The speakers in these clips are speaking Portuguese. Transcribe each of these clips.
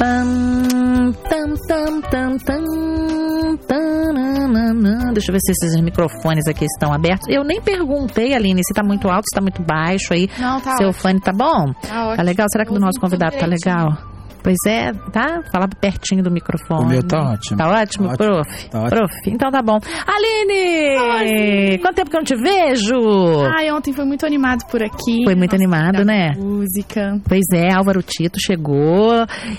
Tam, tam, tam, tam, tam, tananana. Deixa eu ver se esses microfones aqui estão abertos. Eu nem perguntei, Aline, se tá muito alto, se tá muito baixo aí. Não, tá Seu ótimo. fone tá bom? Tá. Tá legal? Será que do Eu nosso convidado tá legal? Pois é, tá? Falar pertinho do microfone. O meu tá ótimo. Tá ótimo, Tá ótimo. prof? Tá ótimo. Prof, então tá bom. Aline! Quanto tempo que eu não te vejo? Ai, ontem foi muito animado por aqui. Foi muito animado, da né? Música. Pois é, Álvaro Tito chegou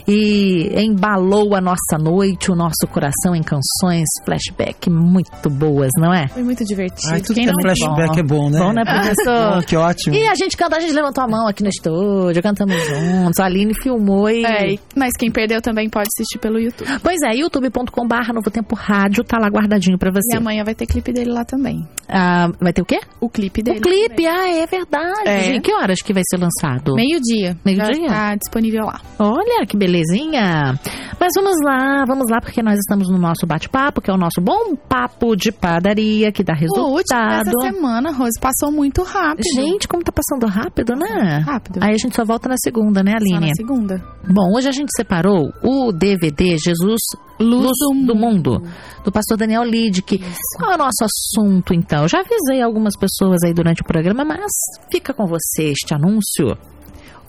e embalou a nossa noite, o nosso coração em canções flashback muito boas, não é? Foi muito divertido. Ai, tudo Quem que é não flashback é bom, né? Bom, né, professor? Bom, que ótimo. E a gente cantou, a gente levantou a mão aqui no estúdio, cantamos juntos, a Aline filmou e... É, mas quem perdeu também pode assistir pelo YouTube. Pois é, youtube.com barra Novo Tempo Rádio, tá lá guardadinho pra E você. amanhã vai ter clipe dele lá também. Ah, vai ter o quê? O clipe dele. O clipe, ah, é verdade. É. Que horas que vai ser lançado? Meio-dia. Meio-dia? Tá disponível lá. Olha que belezinha. Mas vamos lá, vamos lá, porque nós estamos no nosso bate-papo, que é o nosso bom papo de padaria, que dá O último resultado. dessa semana, Rose, passou muito rápido. Gente, como tá passando rápido, né? Rápido. Aí a gente só volta na segunda, né, Só Aline? na segunda. Bom, hoje a gente separou o DVD Jesus Luz, do, mundo. do pastor Daniel Lidick. Qual é o nosso assunto, então? Já avisei algumas pessoas aí durante o programa, mas fica com você este anúncio.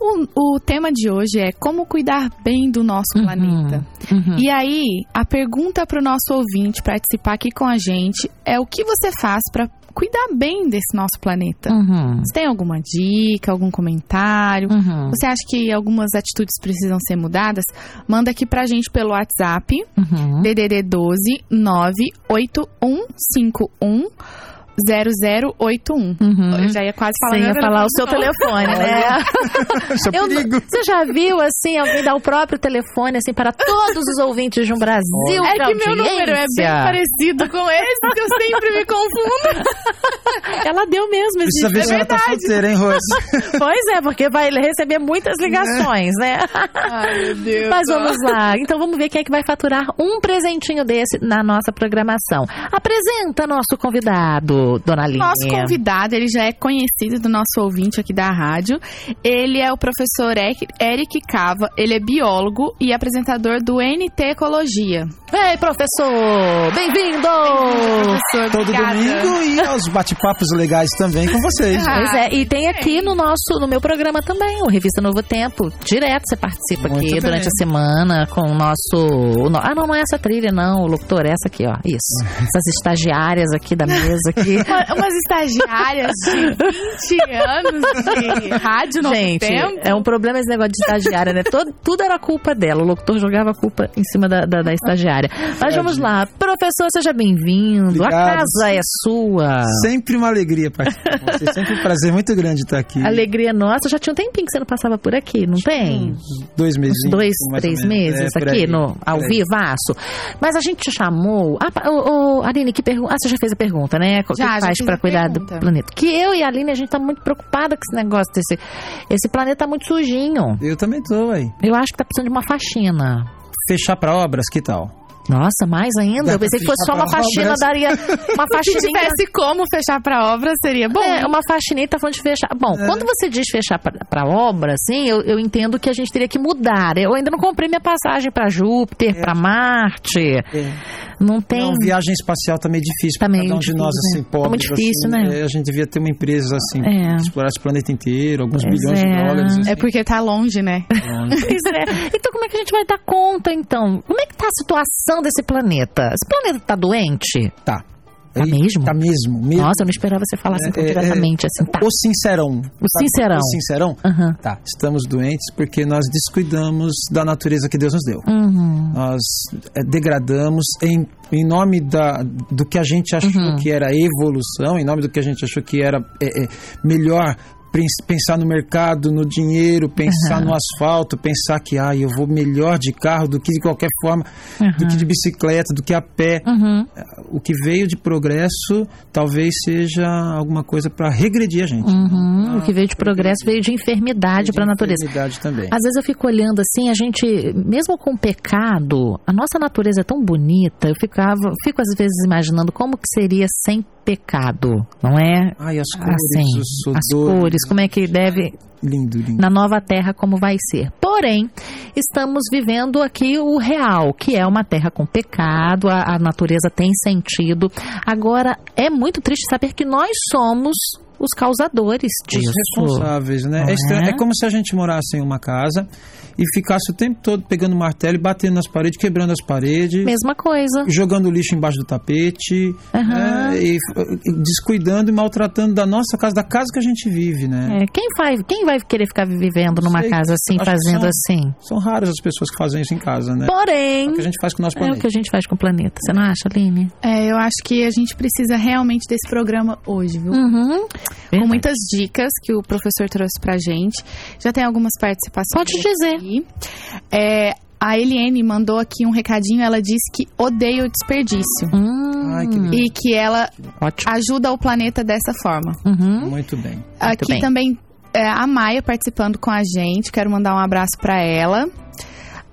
O, o tema de hoje é como cuidar bem do nosso Uhum, planeta. uhum. E aí, a pergunta para o nosso ouvinte participar aqui com a gente é o que você faz para cuidar bem desse nosso planeta? Uhum, Você tem alguma dica, algum comentário? uhum, Você acha que algumas atitudes precisam ser mudadas? Manda aqui pra gente pelo WhatsApp, uhum. DDD 12 98151 0081. Uhum. Eu já ia quase falar ia falar o seu telefone. telefone, né? É Eu- você já viu, assim, alguém dar o próprio telefone, assim, para todos os ouvintes de um Brasil É que meu número é bem parecido com esse, que eu sempre me confundo. Ela deu mesmo esse Precisa ver se ela tá solteira, hein, Rose? Pois é, porque vai receber muitas ligações, né? Ai, meu Deus. Mas vamos lá. Então vamos ver quem é que vai faturar um presentinho desse na nossa programação. Apresenta nosso convidado, dona Aline. Nosso convidado, ele já é conhecido do nosso ouvinte aqui da rádio. Ele é o professor Eric- Cava, ele é biólogo e apresentador do NT Ecologia. Ei, professor! Bem-vindo! Professor, Todo obrigada. domingo e aos bate-papos legais também com vocês. Ah, Pois é, e tem aqui no nosso, no meu programa também, o Revista Novo Tempo. Direto você participa Muito aqui bem. durante a semana com o nosso. ah, não, não é essa trilha, não, o locutor, é essa aqui, ó. Isso. Essas estagiárias aqui da mesa aqui. Uma- umas estagiárias de 20 anos de rádio no Gente, tempo. é um problema esse negócio de estagiária, né? Todo, tudo era culpa dela. O locutor jogava a culpa em cima da, da, da estagiária. Mas vamos lá. Professor, seja bem-vindo. A casa é sua. Sempre uma alegria participar com vocês. Sempre um prazer muito grande estar aqui. Alegria nossa. Já tinha um tempinho que você não passava por aqui, não tem? Uns dois meses. Uns dois, três meses aqui no, ao vivaço. Mas a gente te chamou. Ah, ô, ô, Aline, que pergunta. Ah, você já fez a pergunta, né? O que Já, faz fiz pra a cuidar pergunta. do planeta? Que eu e a Aline, a gente tá muito preocupada com esse negócio desse. Esse planeta tá muito sujinho. Eu também tô, aí. Eu acho que tá precisando de uma faxina. Fechar pra obras, que tal? Nossa, mais ainda? Dá Eu pensei que fosse só uma faxina, obras. daria uma Se faxininha. tivesse como fechar pra obra, seria bom. É, uma faxininha tá falando de fechar. Bom, É. quando você diz fechar pra, pra obra, assim, eu, eu entendo que a gente teria que mudar. Eu ainda não comprei minha passagem pra Júpiter, pra Marte. Não tem. Não, viagem espacial tá meio difícil Tá meio cada um de difícil, nós, né? assim, Tá pobres. muito difícil, assim, né? é, a gente devia ter uma empresa, assim, É. que explorasse o planeta inteiro, alguns Pois bilhões é. de dólares. assim. É porque tá longe, né? Pois é. Então, como é que a gente vai dar conta, então? Como é que tá a situação desse planeta? Esse planeta tá doente? Tá. Tá Aí, mesmo? Tá mesmo. mesmo. Nossa, eu não esperava você falar assim tão É, é, diretamente, assim, tá. O sincerão. O Sabe? sincerão. O sincerão? Aham. Tá, estamos doentes porque nós descuidamos da natureza que Deus nos deu. Uhum. Nós é, degradamos em, em nome da, do que a gente achou Uhum. que era evolução, em nome do que a gente achou que era é, é, melhor pensar no mercado, no dinheiro, pensar Uhum. no asfalto, pensar que ah, eu vou melhor de carro do que de qualquer forma, do que de bicicleta, do que a pé. Uhum. O que veio de progresso talvez seja alguma coisa para regredir a gente. Uhum. O que veio de progresso veio de enfermidade para a natureza. Enfermidade também. Às vezes eu fico olhando assim, a gente, mesmo com pecado, a nossa natureza é tão bonita, eu ficava, fico às vezes imaginando como que seria sem pecado, não é? Ai, as cores, Assim, os as odores. Cores, como é que deve Lindo, lindo. na nova terra como vai ser. Porém, estamos vivendo aqui o real, que é uma terra com pecado, a, a natureza tem sentido. Agora, é muito triste saber que nós somos os causadores disso. Os responsáveis, né? É, estranho- é? é como se a gente morasse em uma casa e ficasse o tempo todo pegando martelo e batendo nas paredes, quebrando as paredes. Mesma coisa. Jogando lixo embaixo do tapete, Aham. né? e, e descuidando e maltratando da nossa casa, da casa que a gente vive, né? É, quem, faz, quem vai querer ficar vivendo numa Sei, casa assim, fazendo são- assim? São raras as pessoas que fazem isso em casa, né? Porém, o que a gente faz com o nosso é o planeta. que a gente faz com o planeta. Você não acha, Aline? É, eu acho que a gente precisa realmente desse programa hoje, viu? Uhum. Com muitas dicas que o professor trouxe pra gente. Já tem algumas participações. Pode dizer. aqui. É, a Eliane mandou aqui um recadinho. Ela disse que odeia o desperdício. Hum, Ai, que. E que ela ótimo. ajuda o planeta dessa forma. Uhum. Muito bem. Aqui bem. também é, a Maia participando com a gente. Quero mandar um abraço pra ela.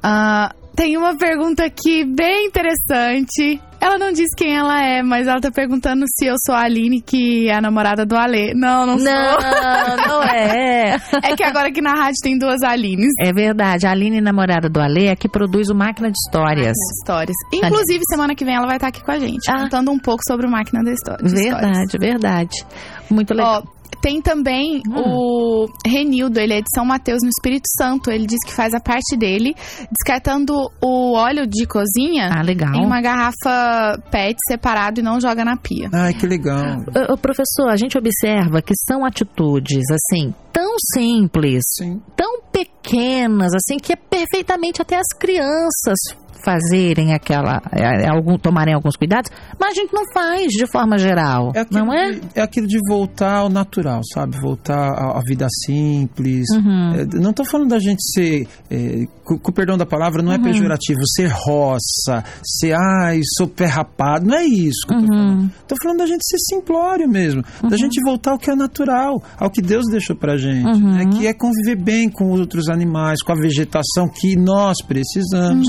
Ah, tem uma pergunta aqui bem interessante. Ela não diz quem ela é, mas ela tá perguntando se eu sou a Aline, que é a namorada do Alê. Não, não, Não, sou. não é. É que agora aqui na rádio tem duas Alines. É verdade. A Aline, namorada do Ale, é que produz o Máquina de Histórias. Histórias. Inclusive, semana que vem ela vai estar aqui com a gente, Ah. contando um pouco sobre o Máquina da História. de Histórias. Verdade, verdade. Muito legal. Ó, tem também Hum. o Renildo, ele é de São Mateus, no Espírito Santo. Ele diz que faz a parte dele, descartando o óleo de cozinha ah, legal. em uma garrafa PET separado e não joga na pia. Ai, que legal. Ô, professor, a gente observa que são atitudes, assim, tão simples, Sim. tão pequenas, assim, que é perfeitamente até as crianças fazerem aquela, é, é, algum, tomarem alguns cuidados, mas a gente não faz de forma geral, É aquilo, não é? é aquilo de voltar ao natural, sabe? Voltar à, à vida simples. Uhum. É, não estou falando da gente ser, é, com, com o perdão da palavra, não é Uhum. pejorativo, ser roça, ser, ai, sou pé rapado, não é isso que eu tô falando. Uhum. Tô falando da gente ser simplório mesmo, da gente voltar ao que é natural, ao que Deus deixou pra gente, Uhum. né? que é conviver bem com outros animais, com a vegetação que nós precisamos.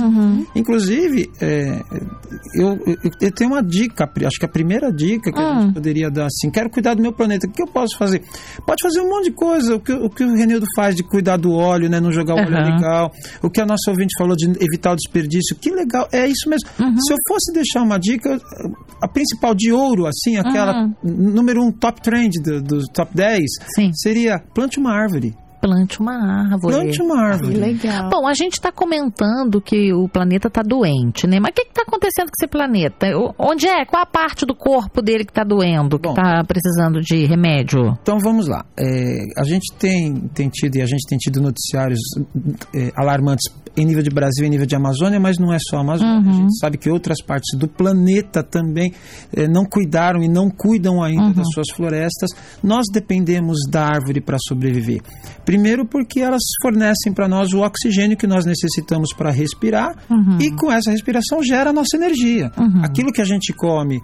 Uhum. Inclusive, é, eu, eu, tenho uma dica, acho que a primeira dica que a Hum. gente poderia dar assim, quero cuidar do meu planeta, o que eu posso fazer? Pode fazer um monte de coisa, o que, o que o Renildo faz de cuidar do óleo, né, não jogar o óleo Aham. legal, o que a nossa ouvinte falou de evitar o desperdício, que legal, é isso mesmo. Uhum. Se eu fosse deixar uma dica, a principal de ouro, assim, aquela Uhum. número um top trend do, do top 10, Sim. seria plante uma árvore. Plante uma árvore. Plante uma árvore. Que legal. Bom, a gente está comentando que o planeta está doente, né? Mas o que está acontecendo com esse planeta? O- Onde é? Qual a parte do corpo dele que está doendo, que está precisando de remédio? Então vamos lá. É, a gente tem, tem tido e a gente tem tido noticiários é, alarmantes em nível de Brasil e em nível de Amazônia, mas não é só a Amazônia. A gente sabe que outras partes do planeta também é, não cuidaram e não cuidam ainda das suas florestas. Nós dependemos da árvore para sobreviver. Primeiro porque elas fornecem para nós o oxigênio que nós necessitamos para respirar e com essa respiração gera a nossa energia. Aquilo que a gente come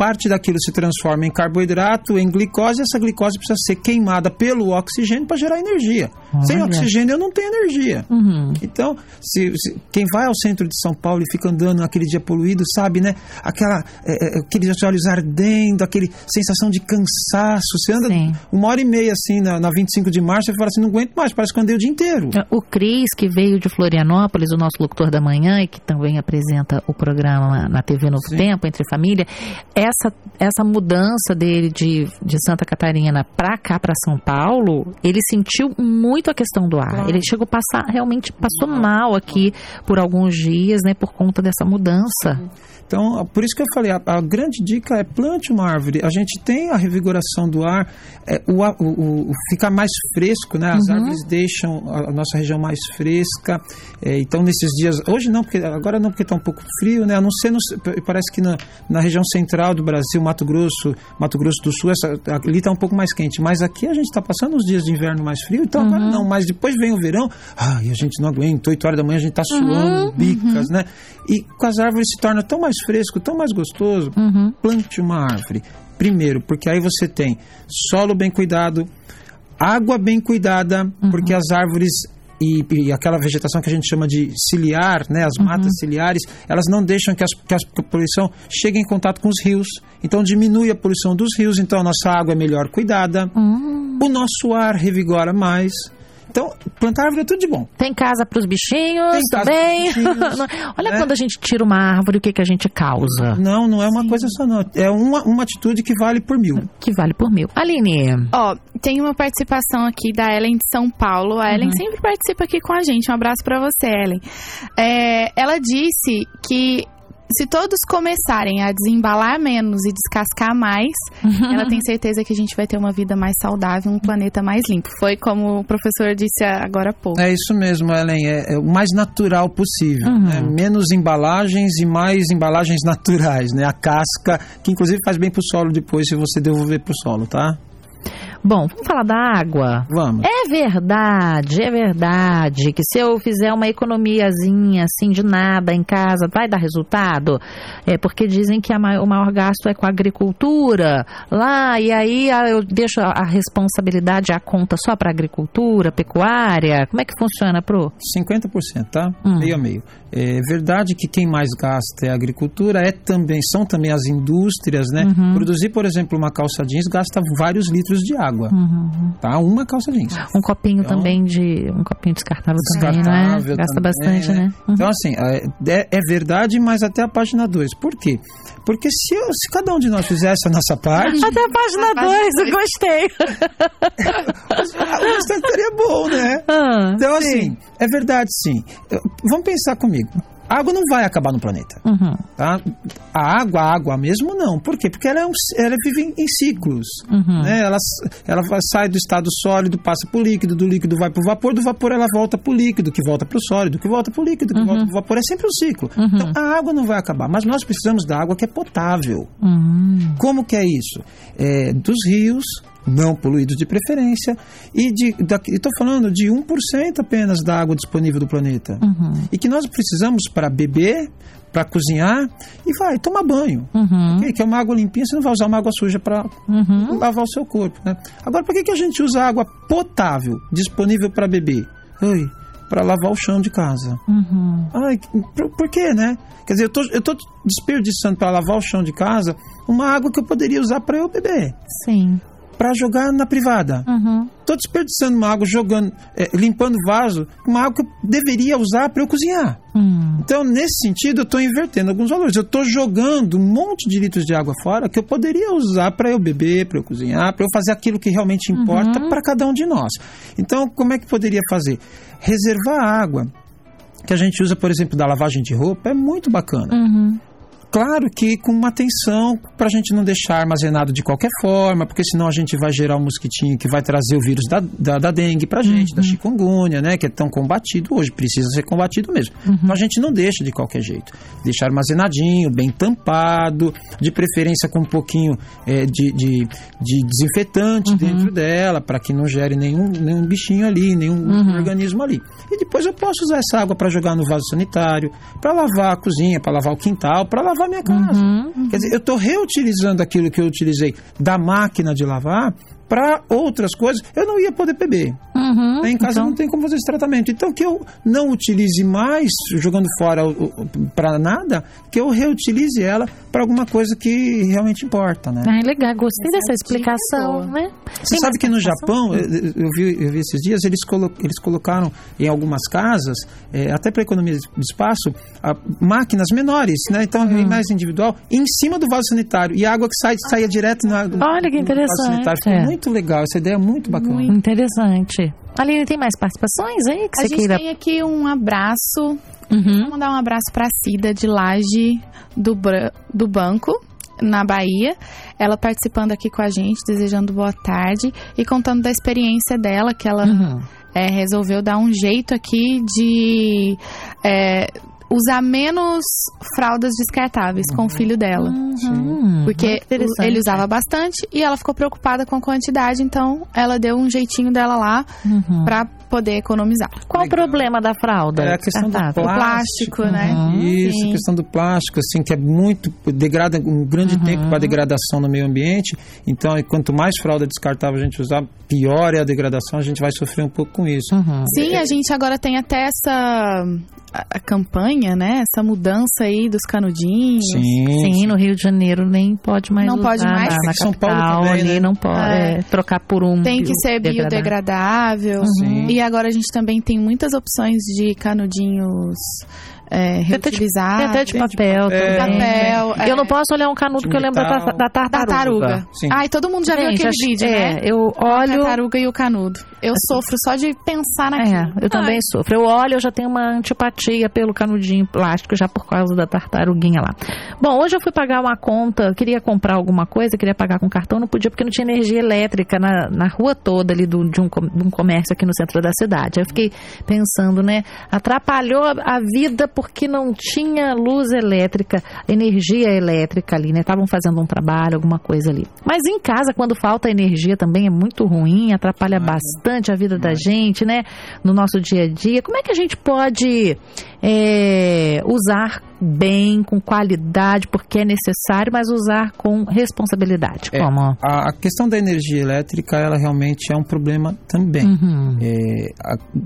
parte daquilo se transforma em carboidrato, em glicose, e essa glicose precisa ser queimada pelo oxigênio para gerar energia. Sem Olha. oxigênio eu não tenho energia. Uhum. Então, se, se- quem vai ao centro de São Paulo e fica andando naquele dia poluído, sabe, né? Aquela, é, é, aqueles olhos ardendo, aquele sensação de cansaço. Você anda Sim. uma hora e meia assim na, na 25 de março e fala assim, não aguento mais, parece que eu andei o dia inteiro. O Cris, que veio de Florianópolis, o nosso locutor da manhã e que também apresenta o programa na TV Novo Sim. Tempo, Entre Família, essa, essa mudança dele de, de Santa Catarina para cá, para São Paulo, ele sentiu muito a questão do ar. Claro. Ele chegou a passar, realmente passou mal aqui por alguns dias, né, por conta dessa mudança. Então, por isso que eu falei, a, a grande dica é plante uma árvore. A gente tem a revigoração do ar, é, o, o, o- fica mais fresco, né? As árvores deixam a, a nossa região mais fresca. É, então, nesses dias, hoje não, porque agora não, porque está um pouco frio, né? A não ser, no, parece que na, na região central do Brasil, Mato Grosso, Mato Grosso do Sul, essa, ali está um pouco mais quente. Mas aqui a gente está passando uns dias de inverno mais frio, então agora não. Mas depois vem o verão, ai, a gente não aguenta, 8 horas da manhã a gente está suando, bicas, né? E com as árvores se torna tão mais fresco, tão mais gostoso. Uhum. Plante uma árvore. Primeiro, porque aí você tem solo bem cuidado, água bem cuidada, porque as árvores e, e, aquela vegetação que a gente chama de ciliar, né, as uhum. matas ciliares, elas não deixam que, as, que a poluição chegue em contato com os rios. Então diminui a poluição dos rios, então a nossa água é melhor cuidada, uhum. o nosso ar revigora mais. Então, plantar árvore é tudo de bom. Tem casa para os bichinhos Tem também. Bichinhos, Olha né? quando a gente tira uma árvore, o que, que a gente causa. Não, não é uma Sim. coisa só, não. É uma, uma atitude que vale por mil. Que vale por mil. Aline. Ó, tem uma participação aqui da Ellen de São Paulo. A Ellen uhum. sempre participa aqui com a gente. Um abraço para você, Ellen. É, ela disse que se todos começarem a desembalar menos e descascar mais, ela tem certeza que a gente vai ter uma vida mais saudável, um planeta mais limpo. Foi como o professor disse agora há pouco. É isso mesmo, Ellen. É, é o mais natural possível. Uhum. Né? Menos embalagens e mais embalagens naturais, né? A casca, que inclusive faz bem pro solo depois se você devolver pro solo, tá? Bom, vamos falar da água? Vamos. É verdade, é verdade que se eu fizer uma economiazinha assim de nada em casa, vai dar resultado? É porque dizem que maior, o maior gasto é com a agricultura lá, e aí eu deixo a, a responsabilidade, a conta só para agricultura, pecuária. Como é que funciona, Pro? 50%, tá? Hum. Meio a meio. É verdade que quem mais gasta é a agricultura, é também, são também as indústrias, né? Uhum. Produzir, por exemplo, uma calça jeans gasta vários litros de água, uhum. tá? Uma calça jeans. Um copinho então, também de, um copinho descartável, descartável também, né? Gasta também, bastante, né? né? Uhum. Então, assim, é, é, é, verdade, mas até a página 2. Por quê? Porque se, eu, se cada um de nós fizesse a nossa parte... Até a página 2, eu gostei. o restante seria bom, né? Ah, então, sim. assim, é verdade, sim. Vamos pensar comigo. A água não vai acabar no planeta. Uhum. Tá? A água, a água mesmo, não. Por quê? Porque ela, é um, ela vive em, ciclos. Uhum. Né? Ela, ela sai do estado sólido, passa para o líquido, do líquido vai para o vapor, do vapor ela volta para o líquido, que volta para o sólido, que volta para o líquido, que uhum. volta para o vapor. É sempre um ciclo. Uhum. Então, a água não vai acabar. Mas nós precisamos da água que é potável. Uhum. Como que é isso? É, dos rios, não poluídos de preferência, e estou falando de 1% apenas da água disponível do planeta. Uhum. E que nós precisamos para beber, para cozinhar e vai tomar banho. Uhum. Okay? Que é uma água limpinha, você não vai usar uma água suja para uhum. lavar o seu corpo. Né? Agora, por que, que a gente usa água potável, disponível para beber? Para lavar o chão de casa. Uhum. Ai, por, por quê, né? Quer dizer, eu estou desperdiçando para lavar o chão de casa uma água que eu poderia usar para eu beber. Sim para jogar na privada. Estou uhum. desperdiçando uma água, jogando, é, limpando vaso, uma água que eu deveria usar para eu cozinhar. Uhum. Então, nesse sentido, eu estou invertendo alguns valores. Eu estou jogando um monte de litros de água fora que eu poderia usar para eu beber, para eu cozinhar, para eu fazer aquilo que realmente importa uhum. para cada um de nós. Então, como é que poderia fazer? Reservar água que a gente usa, por exemplo, da lavagem de roupa é muito bacana. Uhum. Claro que com uma atenção para a gente não deixar armazenado de qualquer forma, porque senão a gente vai gerar um mosquitinho que vai trazer o vírus da, da, da dengue para a gente, uhum. da chikungunya, né, que é tão combatido hoje, precisa ser combatido mesmo. Uhum. Então a gente não deixa de qualquer jeito. Deixa armazenadinho, bem tampado, de preferência com um pouquinho é, de, de, de, desinfetante uhum. dentro dela, para que não gere nenhum, nenhum bichinho ali, nenhum uhum. organismo ali. E depois eu posso usar essa água para jogar no vaso sanitário, para lavar a cozinha, para lavar o quintal, para lavar minha casa. Uhum, Quer dizer, eu estou reutilizando aquilo que eu utilizei da máquina de lavar para outras coisas, eu não ia poder beber. Uhum, em casa então... não tem como fazer esse tratamento. Então, que eu não utilize mais, jogando fora para nada, que eu reutilize ela para alguma coisa que realmente importa, né? Ah, legal, gostei dessa explicação, né? Você sabe que no Japão, eu, eu, vi, eu vi esses dias, eles, colo, eles colocaram em algumas casas, é, até para economia de espaço, a, máquinas menores, né? Então, hum. mais individual, em cima do vaso sanitário. E a água que sai, saia direto no, Olha que interessante. vaso sanitário. Ficou é. Muito legal, essa ideia é muito bacana. Muito interessante. Aline, tem mais participações aí que A você gente queira? tem aqui um abraço. Uhum. Vou mandar um abraço para Cida de Laje do, do Banco na Bahia, ela participando aqui com a gente, desejando boa tarde e contando da experiência dela, que ela uhum. é, resolveu dar um jeito aqui de é, usar menos fraldas descartáveis uhum. com o uhum. filho dela. Uhum. Porque ele usava bastante e ela ficou preocupada com a quantidade, então ela deu um jeitinho dela lá uhum. pra poder economizar. Qual Legal. o problema da fralda? É a questão do plástico, plástico né? Uhum. Isso, Sim. a questão do plástico, assim, que é muito degrada um grande uhum. tempo para degradação no meio ambiente. Então, quanto mais fralda descartável a gente usar, pior é a degradação. A gente vai sofrer um pouco com isso. Uhum. Sim, a gente agora tem até essa a, a, campanha, né? Essa mudança aí dos canudinhos. Sim, sim, no Rio de Janeiro nem pode mais Não usar, pode mais. Na, na São capital, Paulo também, ali né? não pode é. É, trocar por um Tem que ser biodegradável. Uhum. E agora a gente também tem muitas opções de canudinhos é, reutilizados. Tem até de papel é, também. Papel, é. Eu não posso olhar um canudo que eu lembro da, da tartaruga. tartaruga. Sim. Ai, todo mundo já Gente, viu aquele vídeo, é, né? eu olho... A tartaruga e o canudo. Eu assim, sofro só de pensar naquilo. É, eu Ai. também sofro. Eu olho, eu já tenho uma antipatia pelo canudinho plástico, já por causa da tartaruguinha lá. Bom, hoje eu fui pagar uma conta, queria comprar alguma coisa, queria pagar com cartão, não podia porque não tinha energia elétrica na, na rua toda ali do, de, um, de um comércio aqui no centro da cidade. Aí eu fiquei pensando, né? Atrapalhou a, a vida porque não tinha luz elétrica, energia elétrica ali, né? Estavam fazendo um trabalho, alguma coisa ali. Mas em casa, quando falta energia também é muito ruim, atrapalha bastante bastante a vida da gente, né? No nosso dia a dia. Como é que a gente pode é, usar bem, com qualidade, porque é necessário, mas usar com responsabilidade. É, Como? A, a, questão da energia elétrica, ela realmente é um problema também. Uhum. É,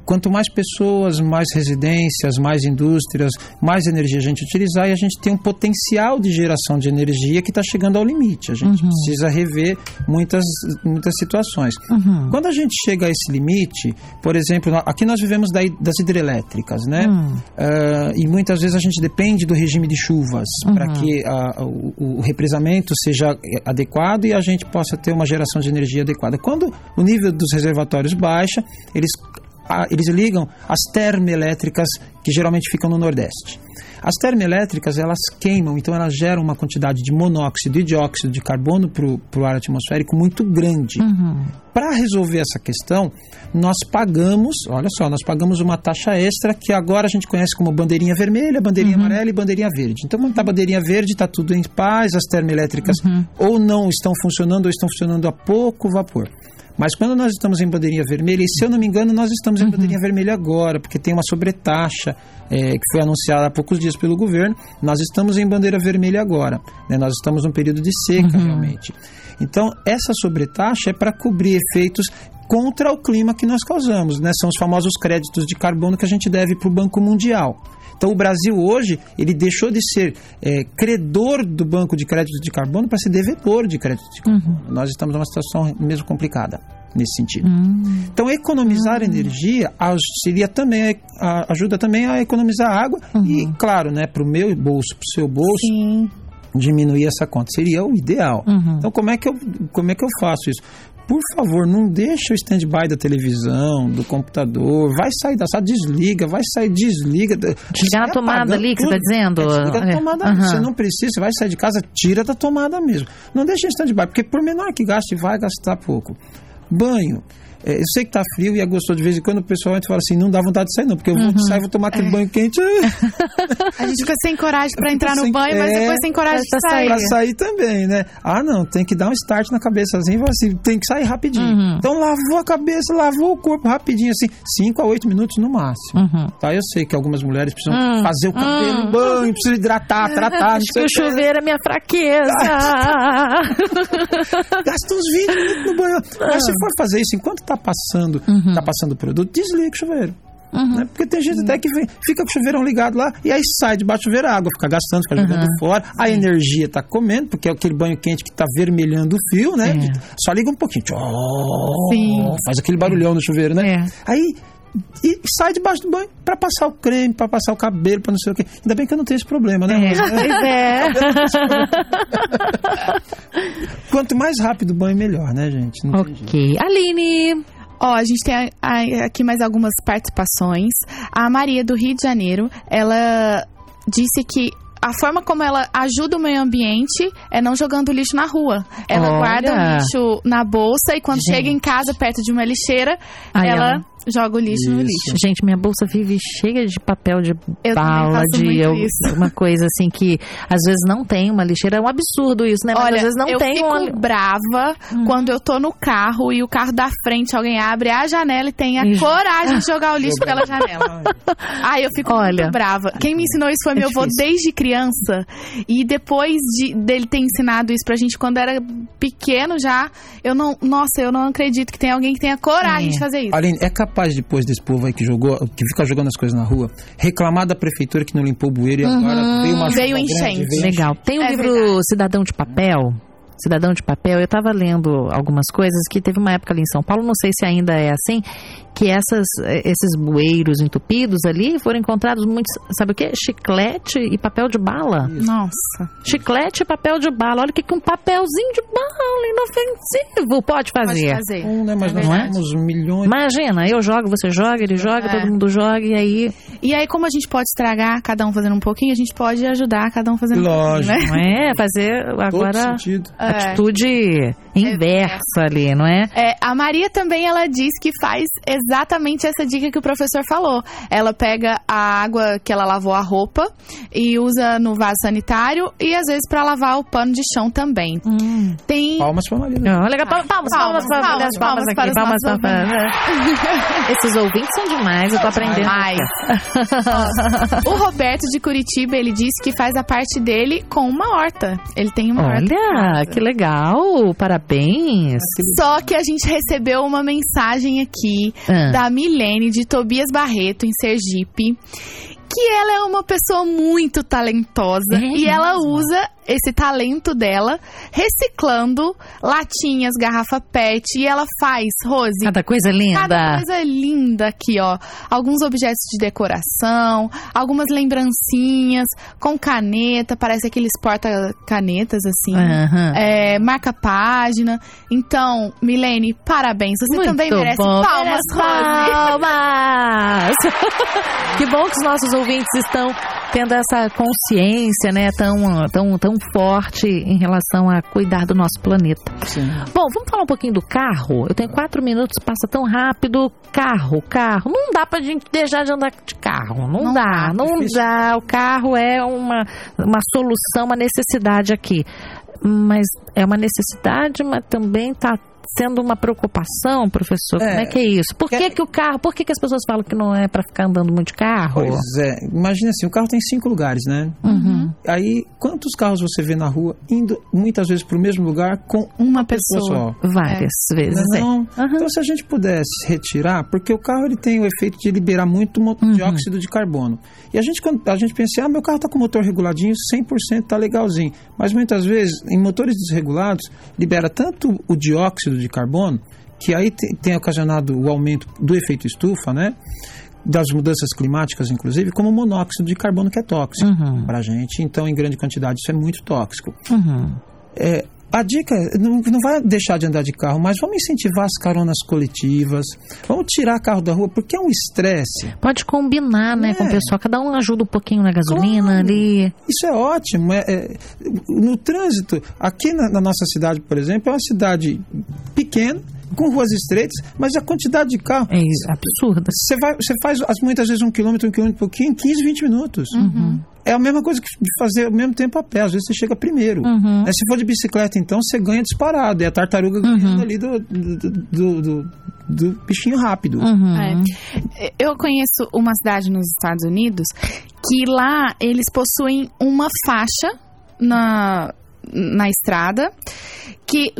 quanto mais pessoas, mais residências, mais indústrias, mais energia a gente utilizar, e a gente tem um potencial de geração de energia que está chegando ao limite. A gente uhum. precisa rever muitas, muitas situações. Uhum. Quando a gente chega a esse limite, por exemplo, aqui nós vivemos da, das hidrelétricas, né? Uh, e muitas vezes a gente depende depende do regime de chuvas uhum. para que a, o, o, represamento seja adequado e a gente possa ter uma geração de energia adequada. Quando o nível dos reservatórios baixa, eles, a, eles ligam as termoelétricas que geralmente ficam no Nordeste. As termoelétricas, elas queimam, então elas geram uma quantidade de monóxido e dióxido de carbono para o ar atmosférico muito grande. Uhum. Para resolver essa questão, nós pagamos, olha só, nós pagamos uma taxa extra que agora a gente conhece como bandeirinha vermelha, bandeirinha uhum. amarela e bandeirinha verde. Então, quando está a bandeirinha verde, está tudo em paz, as termoelétricas uhum. ou não estão funcionando ou estão funcionando a pouco vapor. Mas quando nós estamos em bandeirinha vermelha, e se eu não me engano, nós estamos em uhum. bandeirinha vermelha agora, porque tem uma sobretaxa é, que foi anunciada há poucos dias pelo governo, nós estamos em bandeira vermelha agora. Né? Nós estamos num período de seca, uhum. realmente. Então, essa sobretaxa é para cobrir efeitos contra o clima que nós causamos. Né? São os famosos créditos de carbono que a gente deve para o Banco Mundial. Então o Brasil hoje ele deixou de ser é, credor do banco de crédito de carbono para ser devedor de crédito de carbono. Uhum. Nós estamos numa situação mesmo complicada nesse sentido. Uhum. Então economizar uhum. energia auxilia também ajuda também a economizar água uhum. e claro, né, para o meu bolso, para o seu bolso. Sim diminuir essa conta. Seria o ideal. Uhum. Então, como é, que eu, como é que eu faço isso? Por favor, não deixa o stand-by da televisão, do computador, vai sair da sala, desliga, vai sair, desliga. Desliga na tomada ali que você está dizendo. É, desliga é. tomada, uhum. você não precisa, você vai sair de casa, tira da tomada mesmo. Não deixa em stand-by, porque por menor que gaste, vai gastar pouco. Banho. É, eu sei que tá frio e é gostoso de vez em quando o pessoal fala assim, não dá vontade de sair não, porque eu vou uhum. sair, vou tomar aquele é. banho quente. a gente fica sem coragem para entrar no banho, mas é, depois sem coragem de sair. Pra sair também, né? Ah, não, tem que dar um start na cabeça assim, assim tem que sair rapidinho. Uhum. Então lavou a cabeça, lavou o corpo rapidinho, assim, 5 a 8 minutos no máximo. Uhum. Tá, eu sei que algumas mulheres precisam hum. fazer o cabelo, hum. banho, precisam hidratar, tratar. Acho que o chuveiro é minha fraqueza. Gasta uns 20 minutos no banho. Mas se for fazer isso enquanto tá passando uhum. tá passando o produto, desliga o chuveiro. Uhum. Né? Porque tem gente até que vem, fica com o chuveirão ligado lá e aí sai debaixo do chuveiro a água, fica gastando, fica jogando uhum. fora. A energia está comendo, porque é aquele banho quente que está vermelhando o fio, né? É. Só liga um pouquinho. Faz aquele barulhão no chuveiro, né? É. Aí e sai debaixo do banho para passar o creme, para passar o cabelo, para não sei o quê. Ainda bem que eu não tenho esse problema, né? É. Pois é. Quanto mais rápido o banho, melhor, né, gente? Não ok. Aline. Ó, a gente tem a, a, aqui mais algumas participações. A Maria do Rio de Janeiro, ela disse que a forma como ela ajuda o meio ambiente é não jogando lixo na rua. Ela Olha. guarda o lixo na bolsa e quando Gente. chega em casa perto de uma lixeira, ela, ela joga o lixo no Isso. lixo. Gente, minha bolsa vive cheia de papel de Eu bala, faço de muito eu- isso. uma coisa assim que às vezes não tem uma lixeira. É um absurdo isso, né? Mas Olha, às vezes não eu tem fico uma. brava quando eu tô no carro e o carro da frente, alguém abre a janela e tem a coragem de jogar o lixo pela janela. Ai, eu fico Olha. muito brava. Quem me ensinou isso foi É meu avô difícil. desde criança. E depois de, dele ter ensinado isso pra gente quando era pequeno já, eu não. Nossa, eu não acredito que tem alguém que tenha coragem É. de fazer isso. Aline, é capaz depois desse povo aí que jogou, que fica jogando as coisas na rua, reclamar da prefeitura que não limpou o bueiro e agora veio uma Uhum. Veio enchente. grande, veio Legal. Tem o É livro verdade. Cidadão de Papel. Cidadão de Papel, eu estava lendo algumas coisas que teve uma época ali em São Paulo, não sei se ainda é assim, que essas, eh, esses bueiros entupidos ali foram encontrados muitos, sabe o quê? Chiclete e papel de bala. Nossa. Chiclete e papel de bala. Olha o que que um papelzinho de bala inofensivo pode fazer. Pode fazer. Um, né, mas É nós verdade. temos milhões. Imagina, eu jogo, você joga, ele joga, É. todo mundo joga, e aí, E aí, como a gente pode estragar, cada um fazendo um pouquinho, a gente pode ajudar cada um fazendo Lógico. um pouquinho, não é? Fazer Todo agora sentido. É. atitude inversa ali, não é? É, a Maria também ela diz que faz exatamente essa dica que o professor falou. Ela pega a água que ela lavou a roupa e usa no vaso sanitário e às vezes pra lavar o pano de chão também. Tem Palmas pra Maria. Não, legal. Palmas, palmas, palmas, Palmas, palmas, palmas, palmas, aqui, para palmas, nossos palmas. Esses ouvintes são demais, eu tô aprendendo. o Roberto de Curitiba, ele disse que faz a parte dele com uma horta. Ele tem uma horta. em Olha. Que legal, parabéns. Só que a gente recebeu uma mensagem aqui Ah. da Milene de Tobias Barreto, em Sergipe, que ela é uma pessoa muito talentosa É e ela usa esse talento dela reciclando latinhas, garrafa PET e ela faz, Rose, Cada coisa linda. Cada coisa linda aqui, ó. Alguns objetos de decoração, algumas lembrancinhas com caneta, parece aqueles porta-canetas assim. Aham. É, marca página. Então, Milene, parabéns. Você Muito também merece bom. palmas, Merece Rose. Palmas! que bom que os nossos ouvintes estão tendo essa consciência, né, tão, tão, tão forte em relação a cuidar do nosso planeta. Sim. Bom, vamos falar um pouquinho do carro. Eu tenho quatro minutos, passa tão rápido. Carro, carro. Não dá pra gente deixar de andar de carro. Não, Não dá, dá, não difícil. dá. O carro é uma, uma solução, uma necessidade aqui. Mas é uma necessidade, mas também está sendo uma preocupação, professor. Como é É. que é isso? Por que, que o carro, por que, que as pessoas falam que não é para ficar andando muito de carro? Pois é. Imagina assim, o carro tem cinco lugares, né? Uhum. Aí, quantos carros você vê na rua indo muitas vezes para o mesmo lugar com Uma pessoa pessoa. só? Várias vezes. é. Não, Então, se a gente pudesse retirar, porque o carro ele tem o efeito de liberar muito Uhum. dióxido de carbono. E a gente, quando a gente pensa, ah, meu carro está com motor reguladinho, 100% tá legalzinho. Mas muitas vezes, em motores desregulados, libera tanto o dióxido de carbono, que aí te- tem ocasionado o aumento do efeito estufa, né? Das mudanças climáticas, inclusive, como o monóxido de carbono, que é tóxico Uhum. para a gente. Então, em grande quantidade, isso é muito tóxico. Uhum. É, a dica é, não, não vai deixar de andar de carro, mas vamos incentivar as caronas coletivas, vamos tirar carro da rua, porque é um estresse. Pode combinar, né, É. com o pessoal. Cada um ajuda um pouquinho na gasolina Claro. ali. Isso é ótimo. É, é, no trânsito, aqui na, na nossa cidade, por exemplo, é uma cidade pequena, com ruas estreitas, mas a quantidade de carro. É isso, absurda. Você, vai, você faz as- muitas vezes um quilômetro, um quilômetro e pouquinho, em 15, 20 minutos. É a mesma coisa que de fazer ao mesmo tempo a pé. Às vezes você chega primeiro. Uhum. Se for de bicicleta, então, você ganha disparado. É a tartaruga ganhando ali do, do, do, do- do bichinho rápido. Uhum. É. Eu conheço uma cidade nos Estados Unidos que lá eles possuem uma faixa na, na estrada que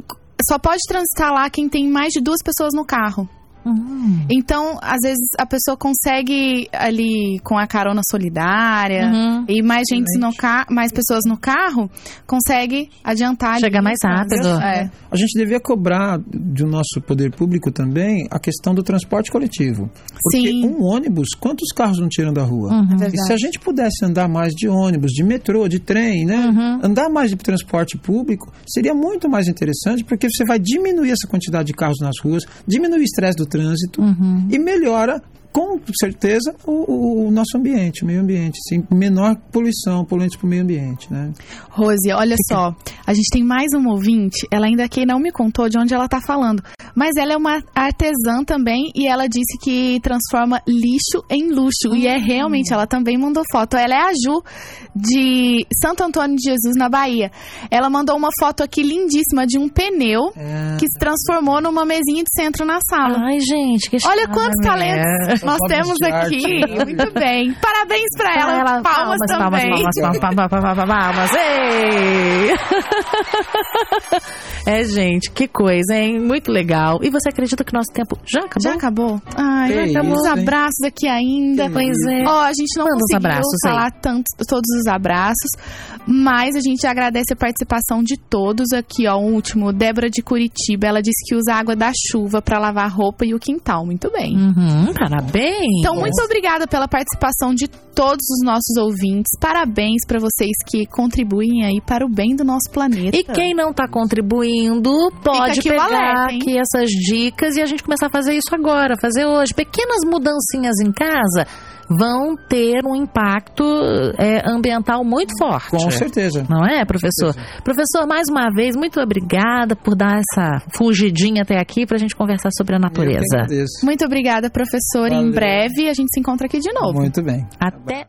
só pode transitar lá quem tem mais de duas pessoas no carro. Uhum. Então, às vezes, a pessoa consegue ali com a carona solidária Uhum. e mais gente no ca mais pessoas no carro, consegue adiantar ali Chegar mais no rápido. trânsito. É. A gente devia cobrar do nosso poder público também a questão do transporte coletivo. Porque Sim. um ônibus, quantos carros não tiram da rua? Uhum. É E se a gente pudesse andar mais de ônibus, de metrô, de trem, né? Uhum. Andar mais de transporte público seria muito mais interessante, porque você vai diminuir essa quantidade de carros nas ruas, diminuir o estresse do trânsito Uhum. e melhora, com certeza, o, o nosso ambiente, o meio ambiente. Sim, menor poluição, poluentes para o meio ambiente, né? Rose, olha só, a gente tem mais um ouvinte, ela ainda aqui não me contou de onde ela tá falando, Mas ela é uma artesã também e ela disse que transforma lixo em luxo. E é realmente, ela também mandou foto. Ela é a Ju de Santo Antônio de Jesus, na Bahia. Ela mandou uma foto aqui lindíssima de um pneu É. que se transformou numa mesinha de centro na sala. Ai, gente, que Olha quantos talentos nós Obras temos aqui. Muito bem. Parabéns pra ela. Ela- palmas, também. Palmas, palmas, palmas, palmas, palmas, palmas. Ei! É, gente, que coisa, hein? Muito legal. E você acredita que nosso tempo já acabou? Já acabou? Ai, Que temos isso, abraços aqui ainda. Pois é. Ó, a gente não Manda conseguiu falar tantos, todos os abraços, mas a gente agradece a participação de todos aqui, ó. O último, Débora de Curitiba, ela disse que usa água da chuva pra lavar a roupa e o quintal. Muito bem. Uhum, parabéns. Então, muito obrigada pela participação de todos os nossos ouvintes. Parabéns pra vocês que contribuem aí para o bem do nosso planeta. E quem não tá contribuindo, pode aqui pegar alerta, aqui essas dicas e a gente começar a fazer isso agora, fazer hoje. Pequenas mudancinhas em casa vão ter um impacto é, ambiental muito forte. Com certeza. Não é, professor? Professor, mais uma vez, muito obrigada por dar essa fugidinha até aqui pra gente conversar sobre a natureza. agradeço. Muito obrigada, professor. Em Valeu. breve a gente se encontra aqui de novo. Muito bem. Até.